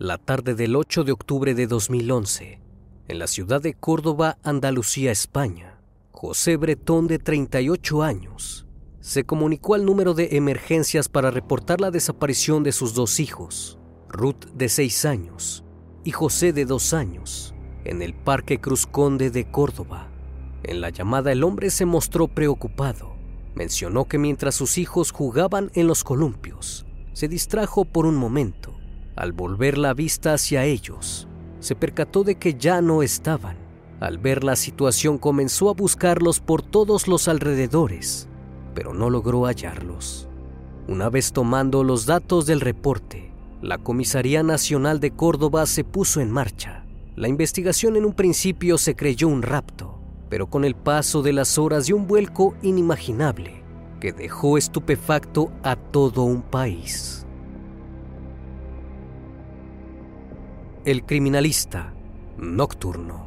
La tarde del 8 de octubre de 2011, en la ciudad de Córdoba, Andalucía, España, José Bretón, de 38 años, se comunicó al número de emergencias para reportar la desaparición de sus dos hijos, Ruth, de 6 años, y José, de 2 años, en el Parque Cruz Conde de Córdoba. En la llamada el hombre se mostró preocupado. Mencionó que mientras sus hijos jugaban en los columpios, se distrajo por un momento al volver la vista hacia ellos, se percató de que ya no estaban. Al ver la situación comenzó a buscarlos por todos los alrededores, pero no logró hallarlos. Una vez tomando los datos del reporte, la Comisaría Nacional de Córdoba se puso en marcha. La investigación en un principio se creyó un rapto, pero con el paso de las horas y un vuelco inimaginable que dejó estupefacto a todo un país. El criminalista nocturno.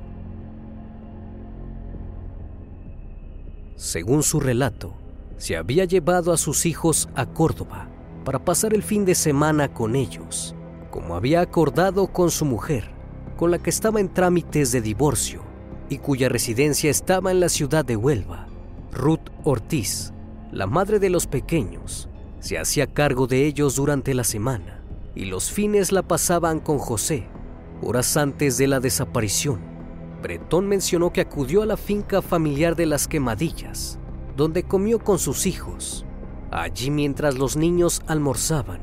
Según su relato, se había llevado a sus hijos a Córdoba para pasar el fin de semana con ellos, como había acordado con su mujer, con la que estaba en trámites de divorcio y cuya residencia estaba en la ciudad de Huelva. Ruth Ortiz, la madre de los pequeños, se hacía cargo de ellos durante la semana y los fines la pasaban con José, Horas antes de la desaparición, Bretón mencionó que acudió a la finca familiar de las Quemadillas, donde comió con sus hijos. Allí mientras los niños almorzaban,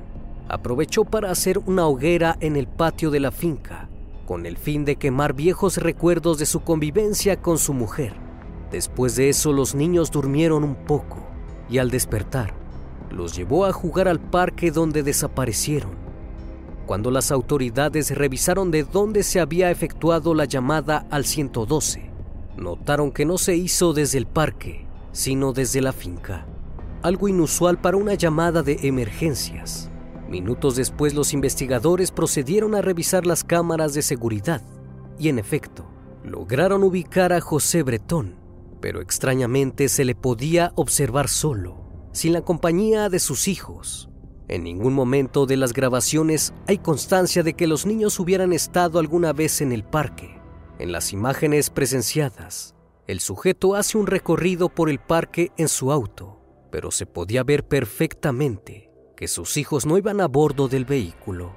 aprovechó para hacer una hoguera en el patio de la finca, con el fin de quemar viejos recuerdos de su convivencia con su mujer. Después de eso los niños durmieron un poco y al despertar, los llevó a jugar al parque donde desaparecieron. Cuando las autoridades revisaron de dónde se había efectuado la llamada al 112, notaron que no se hizo desde el parque, sino desde la finca. Algo inusual para una llamada de emergencias. Minutos después los investigadores procedieron a revisar las cámaras de seguridad y en efecto, lograron ubicar a José Bretón pero extrañamente se le podía observar solo, sin la compañía de sus hijos. En ningún momento de las grabaciones hay constancia de que los niños hubieran estado alguna vez en el parque. En las imágenes presenciadas, el sujeto hace un recorrido por el parque en su auto, pero se podía ver perfectamente que sus hijos no iban a bordo del vehículo.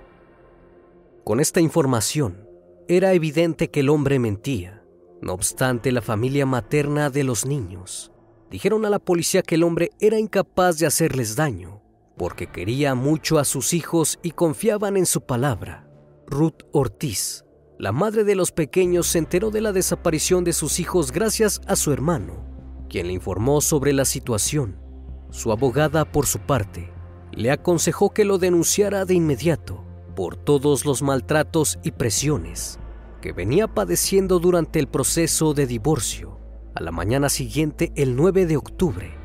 Con esta información, era evidente que el hombre mentía. No obstante, la familia materna de los niños dijeron a la policía que el hombre era incapaz de hacerles daño porque quería mucho a sus hijos y confiaban en su palabra. Ruth Ortiz, la madre de los pequeños, se enteró de la desaparición de sus hijos gracias a su hermano, quien le informó sobre la situación. Su abogada, por su parte, le aconsejó que lo denunciara de inmediato por todos los maltratos y presiones que venía padeciendo durante el proceso de divorcio. A la mañana siguiente, el 9 de octubre,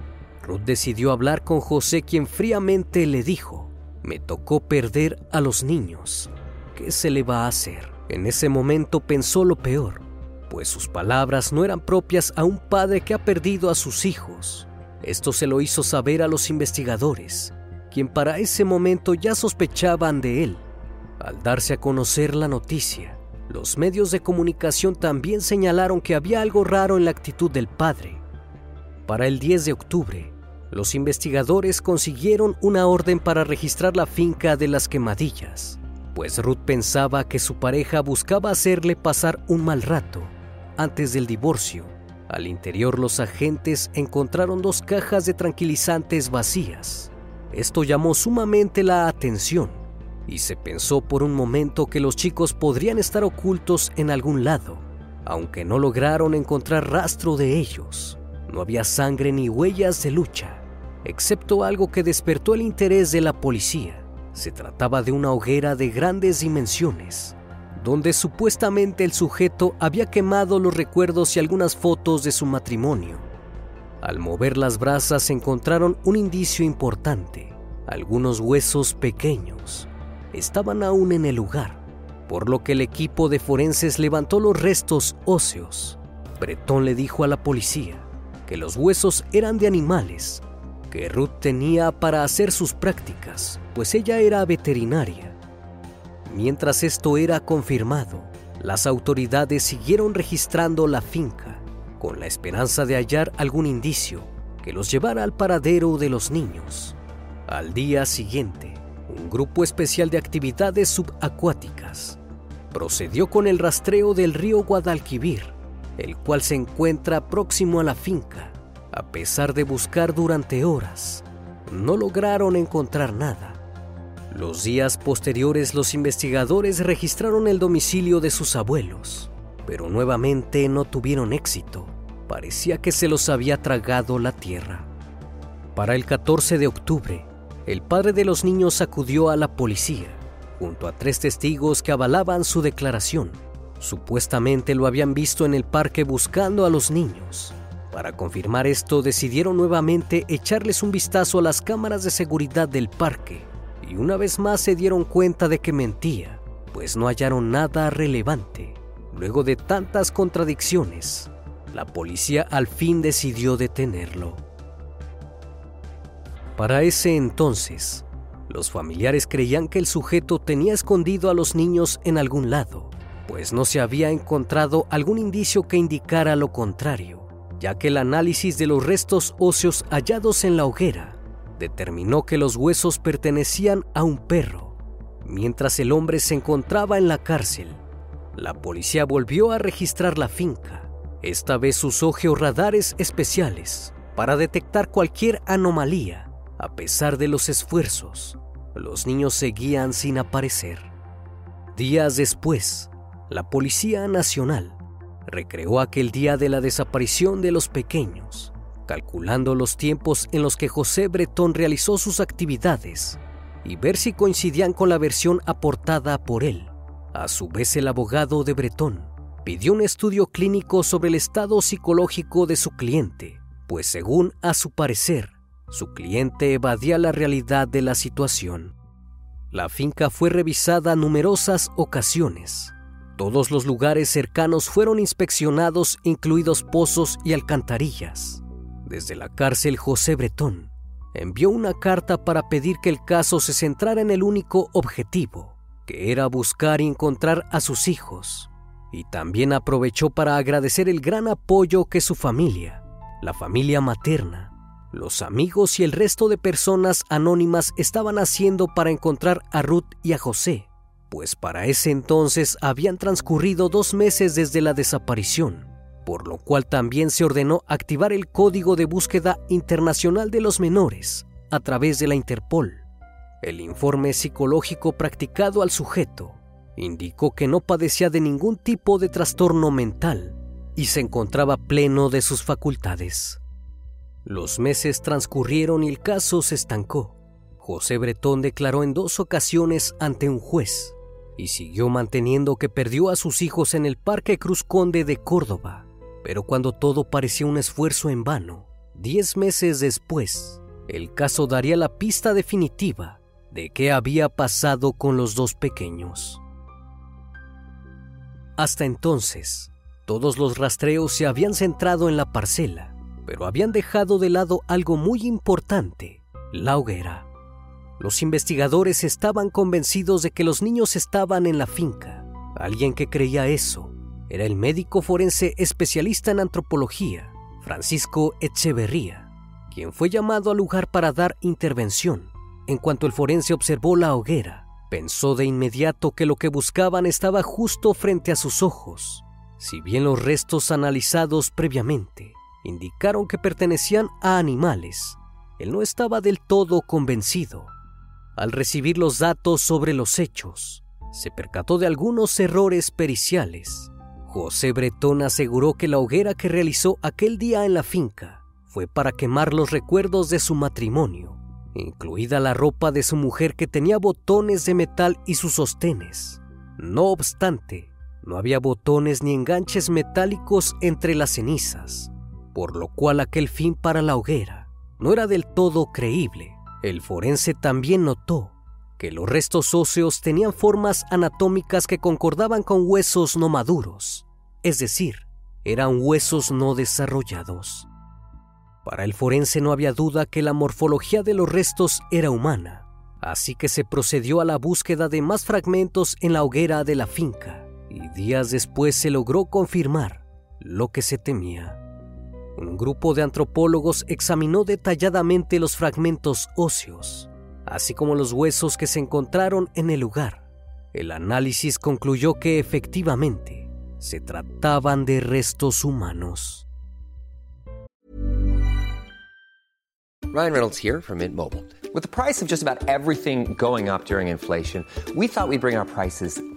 Ruth decidió hablar con José quien fríamente le dijo, me tocó perder a los niños. ¿Qué se le va a hacer? En ese momento pensó lo peor, pues sus palabras no eran propias a un padre que ha perdido a sus hijos. Esto se lo hizo saber a los investigadores, quien para ese momento ya sospechaban de él. Al darse a conocer la noticia, los medios de comunicación también señalaron que había algo raro en la actitud del padre. Para el 10 de octubre, los investigadores consiguieron una orden para registrar la finca de las quemadillas, pues Ruth pensaba que su pareja buscaba hacerle pasar un mal rato. Antes del divorcio, al interior los agentes encontraron dos cajas de tranquilizantes vacías. Esto llamó sumamente la atención y se pensó por un momento que los chicos podrían estar ocultos en algún lado, aunque no lograron encontrar rastro de ellos. No había sangre ni huellas de lucha, excepto algo que despertó el interés de la policía. Se trataba de una hoguera de grandes dimensiones, donde supuestamente el sujeto había quemado los recuerdos y algunas fotos de su matrimonio. Al mover las brasas encontraron un indicio importante, algunos huesos pequeños. Estaban aún en el lugar, por lo que el equipo de forenses levantó los restos óseos. Bretón le dijo a la policía, que los huesos eran de animales que Ruth tenía para hacer sus prácticas, pues ella era veterinaria. Mientras esto era confirmado, las autoridades siguieron registrando la finca con la esperanza de hallar algún indicio que los llevara al paradero de los niños. Al día siguiente, un grupo especial de actividades subacuáticas procedió con el rastreo del río Guadalquivir el cual se encuentra próximo a la finca. A pesar de buscar durante horas, no lograron encontrar nada. Los días posteriores los investigadores registraron el domicilio de sus abuelos, pero nuevamente no tuvieron éxito. Parecía que se los había tragado la tierra. Para el 14 de octubre, el padre de los niños acudió a la policía, junto a tres testigos que avalaban su declaración. Supuestamente lo habían visto en el parque buscando a los niños. Para confirmar esto decidieron nuevamente echarles un vistazo a las cámaras de seguridad del parque y una vez más se dieron cuenta de que mentía, pues no hallaron nada relevante. Luego de tantas contradicciones, la policía al fin decidió detenerlo. Para ese entonces, los familiares creían que el sujeto tenía escondido a los niños en algún lado pues no se había encontrado algún indicio que indicara lo contrario, ya que el análisis de los restos óseos hallados en la hoguera determinó que los huesos pertenecían a un perro. Mientras el hombre se encontraba en la cárcel, la policía volvió a registrar la finca. Esta vez usó georradares especiales para detectar cualquier anomalía. A pesar de los esfuerzos, los niños seguían sin aparecer. Días después, la Policía Nacional recreó aquel día de la desaparición de los pequeños, calculando los tiempos en los que José Bretón realizó sus actividades y ver si coincidían con la versión aportada por él. A su vez, el abogado de Bretón pidió un estudio clínico sobre el estado psicológico de su cliente, pues según a su parecer, su cliente evadía la realidad de la situación. La finca fue revisada numerosas ocasiones Todos los lugares cercanos fueron inspeccionados, incluidos pozos y alcantarillas. Desde la cárcel José Bretón envió una carta para pedir que el caso se centrara en el único objetivo, que era buscar y encontrar a sus hijos. Y también aprovechó para agradecer el gran apoyo que su familia, la familia materna, los amigos y el resto de personas anónimas estaban haciendo para encontrar a Ruth y a José, pues para ese entonces habían transcurrido dos meses desde la desaparición por lo cual también se ordenó activar el Código de Búsqueda Internacional de los Menores a través de la Interpol. El informe psicológico practicado al sujeto indicó que no padecía de ningún tipo de trastorno mental y se encontraba pleno de sus facultades. Los meses transcurrieron y el caso se estancó. José Bretón declaró en dos ocasiones ante un juez y siguió manteniendo que perdió a sus hijos en el Parque Cruz Conde de Córdoba pero cuando todo parecía un esfuerzo en vano, diez meses después, el caso daría la pista definitiva de qué había pasado con los dos pequeños. Hasta entonces, todos los rastreos se habían centrado en la parcela, pero habían dejado de lado algo muy importante, la hoguera. Los investigadores estaban convencidos de que los niños estaban en la finca. Alguien que creía eso era el médico forense especialista en antropología, Francisco Echeverría, quien fue llamado al lugar para dar intervención. En cuanto el forense observó la hoguera, pensó de inmediato que lo que buscaban estaba justo frente a sus ojos. Si bien los restos analizados previamente indicaron que pertenecían a animales, él no estaba del todo convencido. Al recibir los datos sobre los hechos, se percató de algunos errores periciales José Bretón aseguró que la hoguera que realizó aquel día en la finca fue para quemar los recuerdos de su matrimonio, incluida la ropa de su mujer que tenía botones de metal y sus sostenes. No obstante, no había botones ni enganches metálicos entre las cenizas, por lo cual aquel fin para la hoguera no era del todo creíble. El forense también notó que los restos óseos tenían formas anatómicas que concordaban con huesos no maduros, es decir, eran huesos no desarrollados. Para el forense no había duda que la morfología de los restos era humana, así que se procedió a la búsqueda de más fragmentos en la hoguera de la finca, y días después se logró confirmar lo que se temía. Un grupo de antropólogos examinó detalladamente los fragmentos óseos, así como los huesos que se encontraron en el lugar. El análisis concluyó que efectivamente se trataban de restos humanos. Ryan Reynolds here from Mint Mobile. With the price of just about everything going up during inflation, we thought we'd bring our prices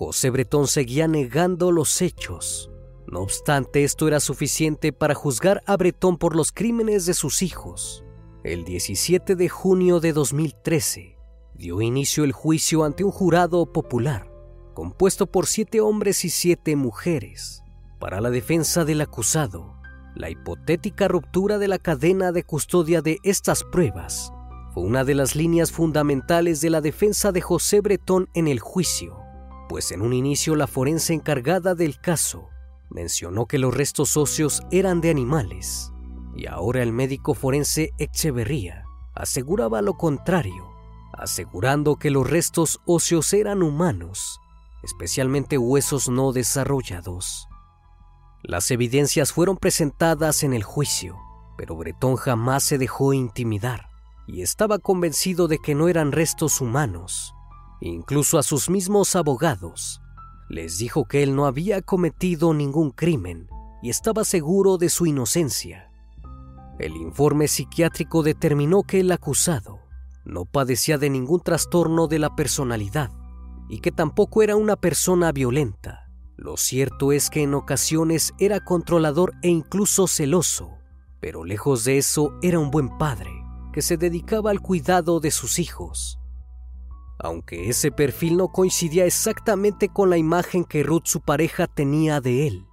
José Bretón seguía negando los hechos. No obstante, esto era suficiente para juzgar a Bretón por los crímenes de sus hijos. El 17 de junio de 2013 dio inicio el juicio ante un jurado popular, compuesto por siete hombres y siete mujeres. Para la defensa del acusado, la hipotética ruptura de la cadena de custodia de estas pruebas fue una de las líneas fundamentales de la defensa de José Bretón en el juicio, pues en un inicio la forense encargada del caso mencionó que los restos óseos eran de animales, y ahora el médico forense Echeverría aseguraba lo contrario, asegurando que los restos óseos eran humanos. especialmente huesos no desarrollados. Las evidencias fueron presentadas en el juicio, pero Bretón jamás se dejó intimidar y estaba convencido de que no eran restos humanos. Incluso a sus mismos abogados les dijo que él no había cometido ningún crimen y estaba seguro de su inocencia. El informe psiquiátrico determinó que el acusado no padecía de ningún trastorno de la personalidad y que tampoco era una persona violenta. Lo cierto es que en ocasiones era controlador e incluso celoso, pero lejos de eso era un buen padre que se dedicaba al cuidado de sus hijos. Aunque ese perfil no coincidía exactamente con la imagen que Ruth, su pareja, tenía de él.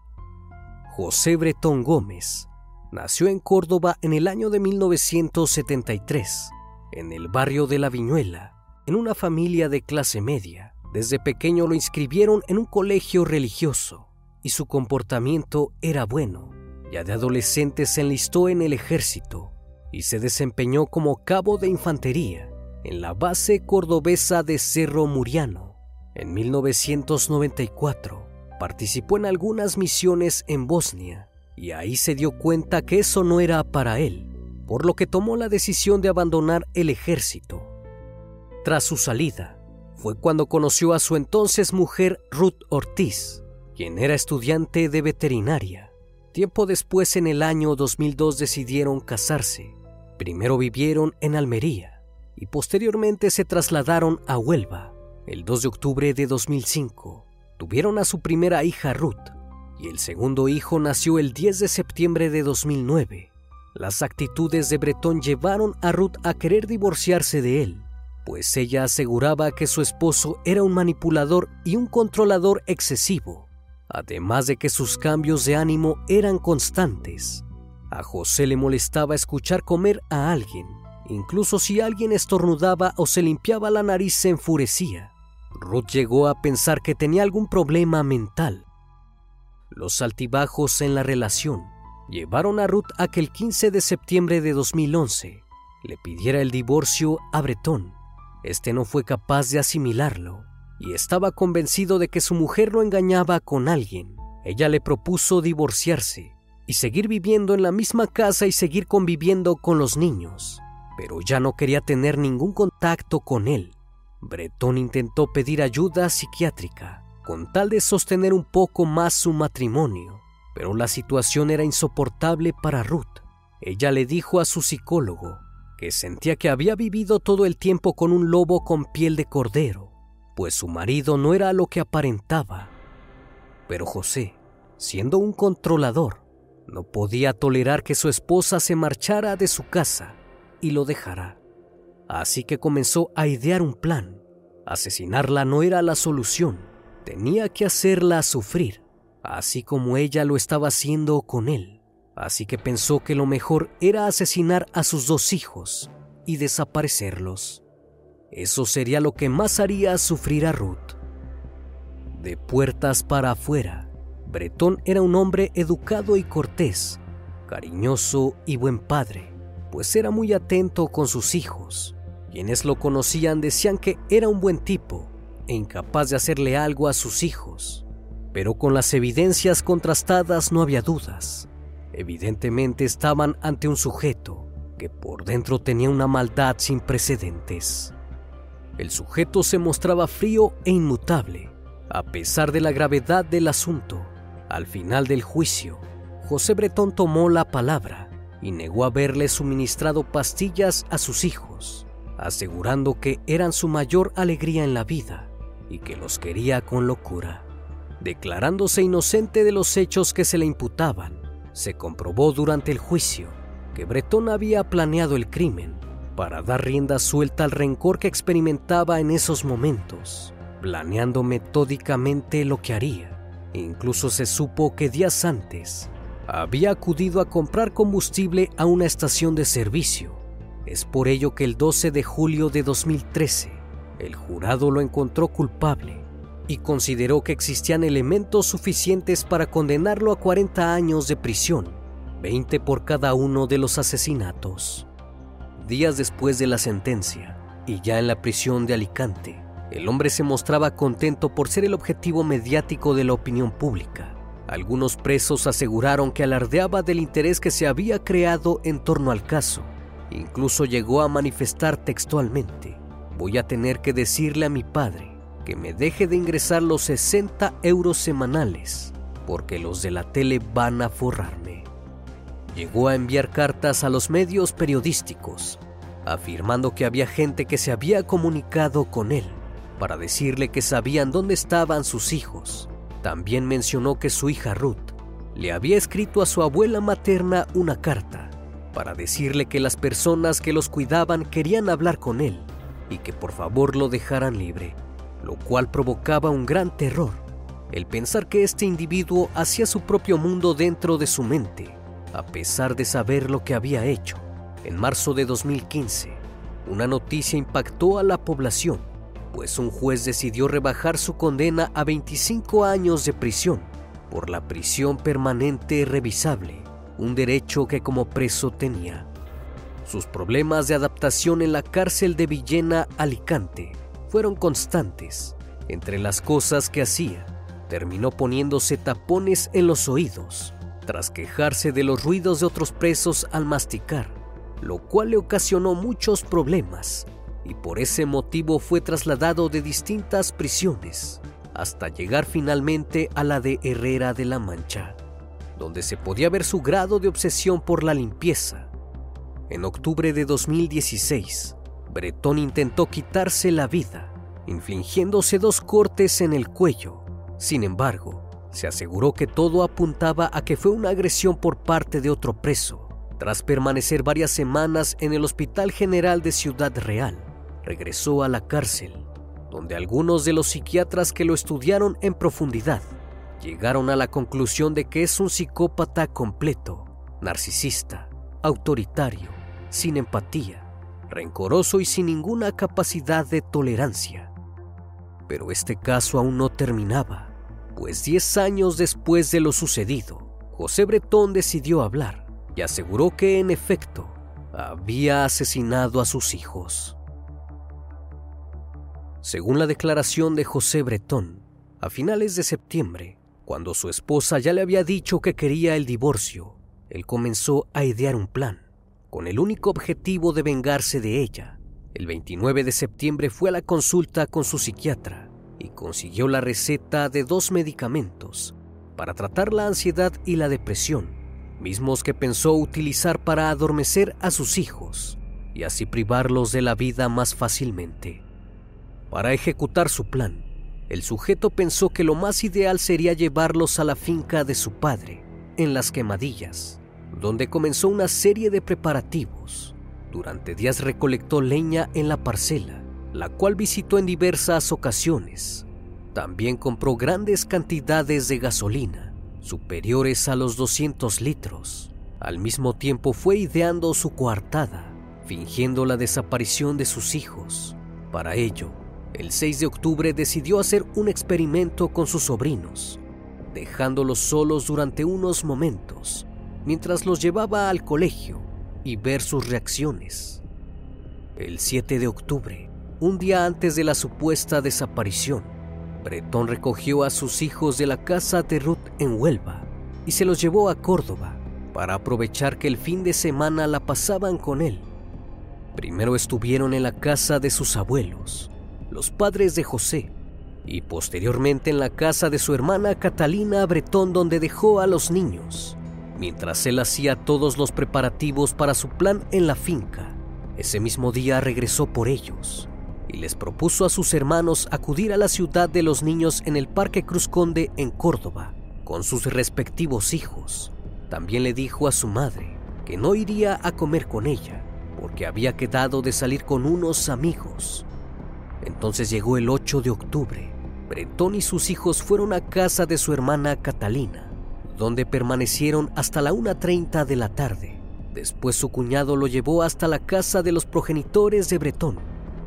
José Bretón Gómez nació en Córdoba en el año de 1973, en el barrio de La Viñuela, en una familia de clase media. Desde pequeño lo inscribieron en un colegio religioso y su comportamiento era bueno. Ya de adolescente se enlistó en el ejército y se desempeñó como cabo de infantería en la base cordobesa de Cerro Muriano. En 1994 participó en algunas misiones en Bosnia y ahí se dio cuenta que eso no era para él, por lo que tomó la decisión de abandonar el ejército. Tras su salida, fue cuando conoció a su entonces mujer Ruth Ortiz, quien era estudiante de veterinaria. Tiempo después, en el año 2002, decidieron casarse. Primero vivieron en Almería y posteriormente se trasladaron a Huelva. El 2 de octubre de 2005 tuvieron a su primera hija Ruth y el segundo hijo nació el 10 de septiembre de 2009. Las actitudes de Bretón llevaron a Ruth a querer divorciarse de él pues ella aseguraba que su esposo era un manipulador y un controlador excesivo, además de que sus cambios de ánimo eran constantes. A José le molestaba escuchar comer a alguien, incluso si alguien estornudaba o se limpiaba la nariz se enfurecía. Ruth llegó a pensar que tenía algún problema mental. Los altibajos en la relación llevaron a Ruth a que el 15 de septiembre de 2011 le pidiera el divorcio a Bretón este no fue capaz de asimilarlo y estaba convencido de que su mujer lo engañaba con alguien. Ella le propuso divorciarse y seguir viviendo en la misma casa y seguir conviviendo con los niños, pero ya no quería tener ningún contacto con él. Bretón intentó pedir ayuda psiquiátrica con tal de sostener un poco más su matrimonio, pero la situación era insoportable para Ruth. Ella le dijo a su psicólogo que sentía que había vivido todo el tiempo con un lobo con piel de cordero, pues su marido no era lo que aparentaba. Pero José, siendo un controlador, no podía tolerar que su esposa se marchara de su casa y lo dejara. Así que comenzó a idear un plan. Asesinarla no era la solución, tenía que hacerla sufrir, así como ella lo estaba haciendo con él así que pensó que lo mejor era asesinar a sus dos hijos y desaparecerlos. Eso sería lo que más haría sufrir a Ruth. De puertas para afuera, Bretón era un hombre educado y cortés, cariñoso y buen padre, pues era muy atento con sus hijos. Quienes lo conocían decían que era un buen tipo e incapaz de hacerle algo a sus hijos. Pero con las evidencias contrastadas no había dudas. Evidentemente estaban ante un sujeto que por dentro tenía una maldad sin precedentes. El sujeto se mostraba frío e inmutable, a pesar de la gravedad del asunto. Al final del juicio, José Bretón tomó la palabra y negó haberle suministrado pastillas a sus hijos, asegurando que eran su mayor alegría en la vida y que los quería con locura. Declarándose inocente de los hechos que se le imputaban, se comprobó durante el juicio que Bretón había planeado el crimen para dar rienda suelta al rencor que experimentaba en esos momentos, planeando metódicamente lo que haría. Incluso se supo que días antes había acudido a comprar combustible a una estación de servicio. Es por ello que el 12 de julio de 2013 el jurado lo encontró culpable y consideró que existían elementos suficientes para condenarlo a 40 años de prisión, 20 por cada uno de los asesinatos. Días después de la sentencia, y ya en la prisión de Alicante, El hombre se mostraba contento por ser el objetivo mediático de la opinión pública. Algunos presos aseguraron que alardeaba del interés que se había creado en torno al caso. Incluso llegó a manifestar textualmente, voy a tener que decirle a mi padre que me deje de ingresar los 60 euros semanales, porque los de la tele van a forrarme. Llegó a enviar cartas a los medios periodísticos, afirmando que había gente que se había comunicado con él para decirle que sabían dónde estaban sus hijos. También mencionó que su hija Ruth le había escrito a su abuela materna una carta para decirle que las personas que los cuidaban querían hablar con él y que por favor lo dejaran libre, lo cual provocaba un gran terror, el pensar que este individuo hacía su propio mundo dentro de su mente, a pesar de saber lo que había hecho. En marzo de 2015, una noticia impactó a la población pues un juez decidió rebajar su condena a 25 años de prisión por la prisión permanente revisable, un derecho que como preso tenía. Sus problemas de adaptación en la cárcel de Villena, Alicante, fueron constantes. Entre las cosas que hacía, terminó poniéndose tapones en los oídos, tras quejarse de los ruidos de otros presos al masticar, lo cual le ocasionó muchos problemas y por ese motivo fue trasladado de distintas prisiones hasta llegar finalmente a la de Herrera de la Mancha, donde se podía ver su grado de obsesión por la limpieza. En octubre de 2016, Bretón intentó quitarse la vida, infligiéndose dos cortes en el cuello. Sin embargo, se aseguró que todo apuntaba a que fue una agresión por parte de otro preso, tras permanecer varias semanas en el Hospital General de Ciudad Real regresó a la cárcel, donde algunos de los psiquiatras que lo estudiaron en profundidad llegaron a la conclusión de que es un psicópata completo, narcisista, autoritario, sin empatía, rencoroso y sin ninguna capacidad de tolerancia. Pero este caso aún no terminaba, pues 10 años después de lo sucedido, José Bretón decidió hablar y aseguró que en efecto había asesinado a sus hijos. Según la declaración de José Bretón, a finales de septiembre, cuando su esposa ya le había dicho que quería el divorcio, él comenzó a idear un plan, con el único objetivo de vengarse de ella. El 29 de septiembre fue a la consulta con su psiquiatra y consiguió la receta de dos medicamentos para tratar la ansiedad y la depresión, mismos que pensó utilizar para adormecer a sus hijos y así privarlos de la vida más fácilmente. Para ejecutar su plan, el sujeto pensó que lo más ideal sería llevarlos a la finca de su padre, en las quemadillas, donde comenzó una serie de preparativos. Durante días recolectó leña en la parcela, la cual visitó en diversas ocasiones. También compró grandes cantidades de gasolina, superiores a los 200 litros. Al mismo tiempo fue ideando su coartada, fingiendo la desaparición de sus hijos. Para ello, el 6 de octubre decidió hacer un experimento con sus sobrinos, dejándolos solos durante unos momentos mientras los llevaba al colegio y ver sus reacciones. El 7 de octubre, un día antes de la supuesta desaparición, Bretón recogió a sus hijos de la casa de Ruth en Huelva y se los llevó a Córdoba para aprovechar que el fin de semana la pasaban con él. Primero estuvieron en la casa de sus abuelos, los padres de José, y posteriormente en la casa de su hermana Catalina Bretón donde dejó a los niños, mientras él hacía todos los preparativos para su plan en la finca. Ese mismo día regresó por ellos y les propuso a sus hermanos acudir a la ciudad de los niños en el Parque Cruz Conde en Córdoba con sus respectivos hijos. También le dijo a su madre que no iría a comer con ella porque había quedado de salir con unos amigos entonces llegó el 8 de octubre. Bretón y sus hijos fueron a casa de su hermana Catalina, donde permanecieron hasta la 1.30 de la tarde. Después su cuñado lo llevó hasta la casa de los progenitores de Bretón,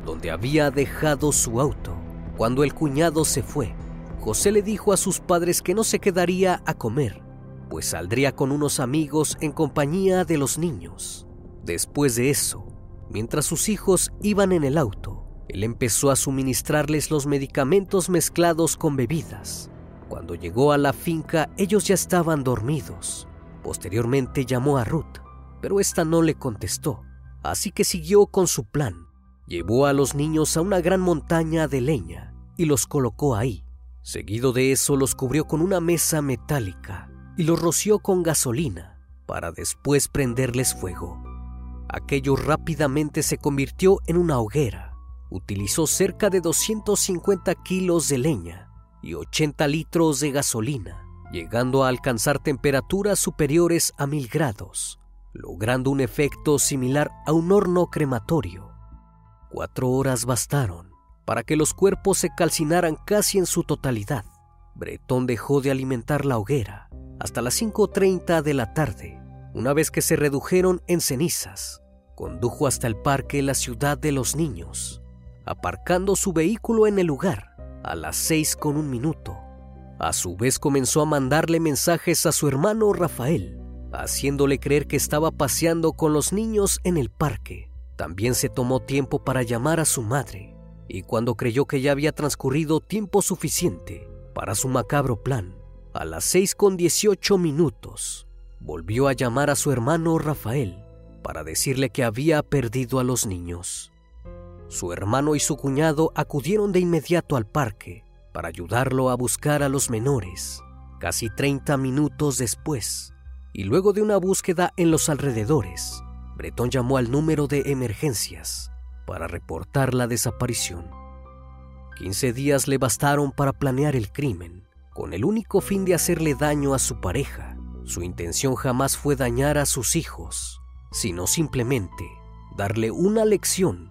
donde había dejado su auto. Cuando el cuñado se fue, José le dijo a sus padres que no se quedaría a comer, pues saldría con unos amigos en compañía de los niños. Después de eso, mientras sus hijos iban en el auto, Él empezó a suministrarles los medicamentos mezclados con bebidas. Cuando llegó a la finca, ellos ya estaban dormidos. Posteriormente llamó a Ruth, pero esta no le contestó, así que siguió con su plan. Llevó a los niños a una gran montaña de leña y los colocó ahí. Seguido de eso los cubrió con una mesa metálica y los roció con gasolina para después prenderles fuego. Aquello rápidamente se convirtió en una hoguera. Utilizó cerca de 250 kilos de leña y 80 litros de gasolina, llegando a alcanzar temperaturas superiores a mil grados, logrando un efecto similar a un horno crematorio. Cuatro horas bastaron para que los cuerpos se calcinaran casi en su totalidad. Bretón dejó de alimentar la hoguera hasta las 5.30 de la tarde una vez que se redujeron en cenizas, condujo hasta el parque la ciudad de los niños, aparcando su vehículo en el lugar a las seis con un minuto. A su vez comenzó a mandarle mensajes a su hermano Rafael, haciéndole creer que estaba paseando con los niños en el parque. También se tomó tiempo para llamar a su madre, y cuando creyó que ya había transcurrido tiempo suficiente para su macabro plan, a las seis con dieciocho minutos, volvió a llamar a su hermano Rafael para decirle que había perdido a los niños. Su hermano y su cuñado acudieron de inmediato al parque para ayudarlo a buscar a los menores, casi 30 minutos después, y luego de una búsqueda en los alrededores, Bretón llamó al número de emergencias para reportar la desaparición. 15 días le bastaron para planear el crimen, con el único fin de hacerle daño a su pareja su intención jamás fue dañar a sus hijos, sino simplemente darle una lección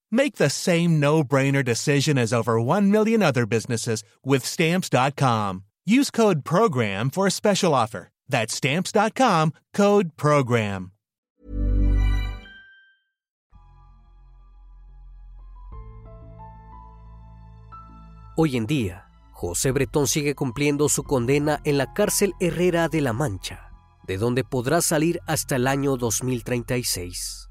Make the same no brainer decision as over 1 million other businesses with Stamps.com. Use code PROGRAM for a special offer. That's Stamps.com code PROGRAM. Hoy en día, José Bretón sigue cumpliendo su condena en la cárcel Herrera de la Mancha, de donde podrá salir hasta el año 2036.